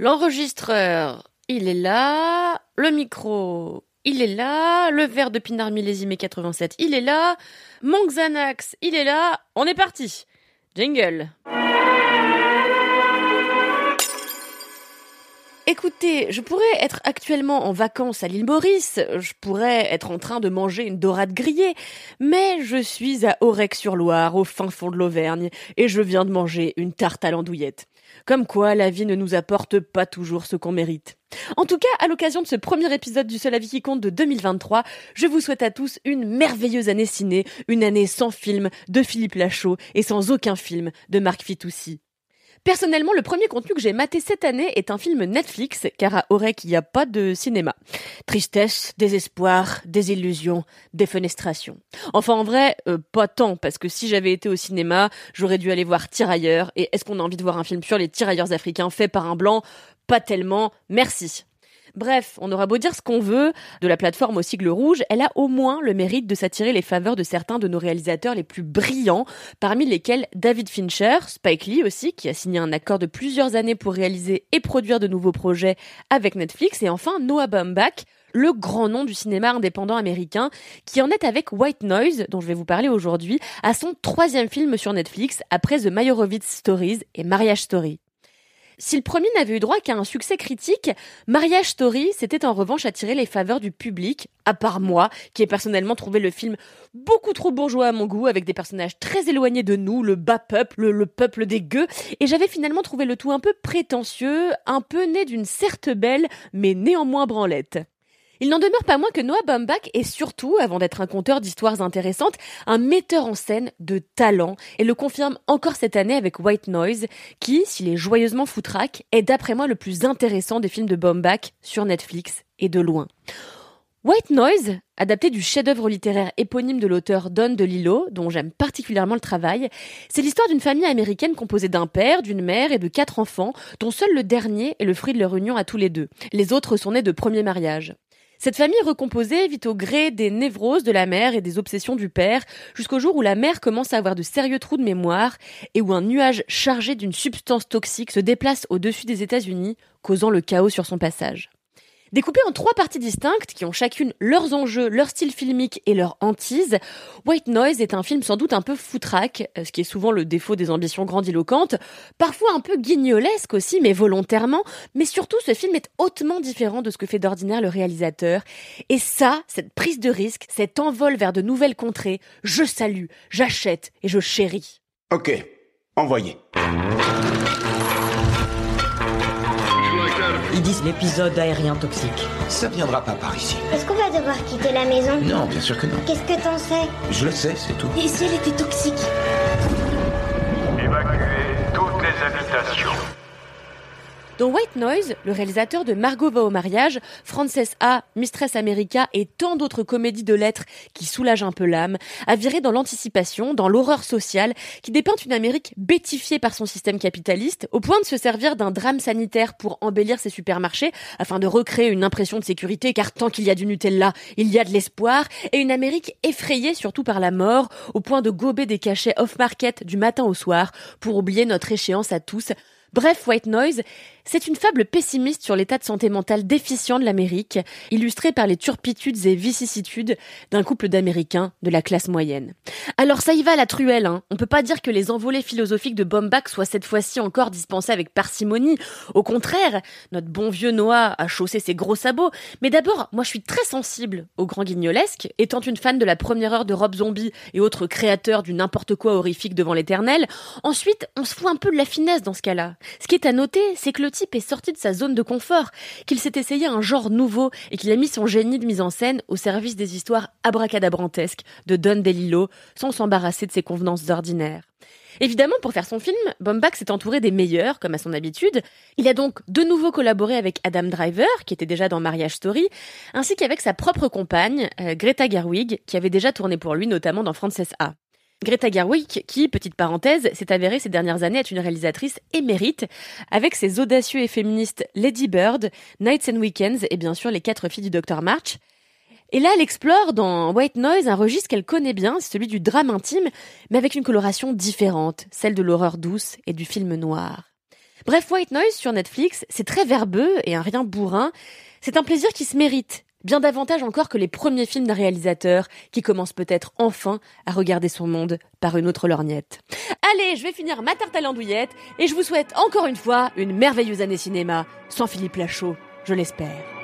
L'enregistreur, il est là. Le micro, il est là. Le verre de pinard millésime 87, il est là. Mon Xanax, il est là. On est parti. Jingle. Écoutez, je pourrais être actuellement en vacances à l'île Maurice, je pourrais être en train de manger une dorade grillée, mais je suis à Aurec-sur-Loire, au fin fond de l'Auvergne, et je viens de manger une tarte à l'andouillette. Comme quoi, la vie ne nous apporte pas toujours ce qu'on mérite. En tout cas, à l'occasion de ce premier épisode du Seul Avis qui compte de 2023, je vous souhaite à tous une merveilleuse année ciné, une année sans film de Philippe Lachaud et sans aucun film de Marc Fitoussi. Personnellement, le premier contenu que j'ai maté cette année est un film Netflix, car à Aurec, il n'y a pas de cinéma. Tristesse, désespoir, désillusion, défenestration. Enfin, en vrai, euh, pas tant, parce que si j'avais été au cinéma, j'aurais dû aller voir Tirailleurs, et est-ce qu'on a envie de voir un film sur les tirailleurs africains fait par un blanc? Pas tellement, merci. Bref, on aura beau dire ce qu'on veut de la plateforme au sigle rouge, elle a au moins le mérite de s'attirer les faveurs de certains de nos réalisateurs les plus brillants, parmi lesquels David Fincher, Spike Lee aussi, qui a signé un accord de plusieurs années pour réaliser et produire de nouveaux projets avec Netflix, et enfin Noah Baumbach, le grand nom du cinéma indépendant américain, qui en est avec White Noise, dont je vais vous parler aujourd'hui, à son troisième film sur Netflix, après The Meyerowitz Stories et Marriage Story. Si le premier n'avait eu droit qu'à un succès critique, Marriage Story s'était en revanche attiré les faveurs du public, à part moi, qui ai personnellement trouvé le film beaucoup trop bourgeois à mon goût, avec des personnages très éloignés de nous, le bas peuple, le peuple des gueux, et j'avais finalement trouvé le tout un peu prétentieux, un peu né d'une certes belle, mais néanmoins branlette. Il n'en demeure pas moins que Noah Baumbach est surtout, avant d'être un conteur d'histoires intéressantes, un metteur en scène de talent et le confirme encore cette année avec White Noise, qui, s'il est joyeusement foutraque, est d'après moi le plus intéressant des films de Baumbach sur Netflix et de loin. White Noise, adapté du chef-d'œuvre littéraire éponyme de l'auteur Don DeLillo, dont j'aime particulièrement le travail, c'est l'histoire d'une famille américaine composée d'un père, d'une mère et de quatre enfants, dont seul le dernier est le fruit de leur union à tous les deux. Les autres sont nés de premier mariage. Cette famille recomposée vit au gré des névroses de la mère et des obsessions du père, jusqu'au jour où la mère commence à avoir de sérieux trous de mémoire et où un nuage chargé d'une substance toxique se déplace au-dessus des États-Unis, causant le chaos sur son passage. Découpé en trois parties distinctes qui ont chacune leurs enjeux, leur style filmique et leur hantise, White Noise est un film sans doute un peu foutraque, euh, ce qui est souvent le défaut des ambitions grandiloquentes, parfois un peu guignolesque aussi, mais volontairement, mais surtout ce film est hautement différent de ce que fait d'ordinaire le réalisateur. Et ça, cette prise de risque, cet envol vers de nouvelles contrées, je salue, j'achète et je chéris. Ok, envoyez. Ils disent l'épisode aérien toxique. Ça viendra pas par ici. Est-ce qu'on va devoir quitter la maison? Non, bien sûr que non. Qu'est-ce que t'en sais? Je le sais, c'est tout. Et si elle était toxique? Dans White Noise, le réalisateur de Margot va au mariage, Frances A, Mistress America et tant d'autres comédies de lettres qui soulagent un peu l'âme, a viré dans l'anticipation, dans l'horreur sociale, qui dépeint une Amérique bétifiée par son système capitaliste, au point de se servir d'un drame sanitaire pour embellir ses supermarchés, afin de recréer une impression de sécurité, car tant qu'il y a du Nutella, il y a de l'espoir, et une Amérique effrayée surtout par la mort, au point de gober des cachets off-market du matin au soir, pour oublier notre échéance à tous, Bref, White Noise, c'est une fable pessimiste sur l'état de santé mentale déficient de l'Amérique, illustrée par les turpitudes et vicissitudes d'un couple d'Américains de la classe moyenne. Alors ça y va la truelle, hein. On peut pas dire que les envolées philosophiques de Bombach soient cette fois-ci encore dispensées avec parcimonie. Au contraire, notre bon vieux Noah a chaussé ses gros sabots. Mais d'abord, moi je suis très sensible au grand guignolesque, étant une fan de la première heure de Rob Zombie et autres créateurs du n'importe quoi horrifique devant l'éternel. Ensuite, on se fout un peu de la finesse dans ce cas-là. Ce qui est à noter, c'est que le est sorti de sa zone de confort, qu'il s'est essayé un genre nouveau et qu'il a mis son génie de mise en scène au service des histoires abracadabrantesques de Don DeLillo sans s'embarrasser de ses convenances ordinaires. Évidemment, pour faire son film, Bombach s'est entouré des meilleurs, comme à son habitude. Il a donc de nouveau collaboré avec Adam Driver, qui était déjà dans Marriage Story, ainsi qu'avec sa propre compagne, euh, Greta Gerwig, qui avait déjà tourné pour lui, notamment dans Frances A. Greta Gerwig, qui, petite parenthèse, s'est avérée ces dernières années être une réalisatrice émérite, avec ses audacieux et féministes Lady Bird, Nights and Weekends et bien sûr les quatre filles du Dr. March. Et là, elle explore dans White Noise un registre qu'elle connaît bien, celui du drame intime, mais avec une coloration différente, celle de l'horreur douce et du film noir. Bref, White Noise sur Netflix, c'est très verbeux et un rien bourrin. C'est un plaisir qui se mérite, bien davantage encore que les premiers films d'un réalisateur qui commence peut-être enfin à regarder son monde par une autre lorgnette. Allez, je vais finir ma tarte à l'andouillette et je vous souhaite encore une fois une merveilleuse année cinéma, sans Philippe Lachaud, je l'espère.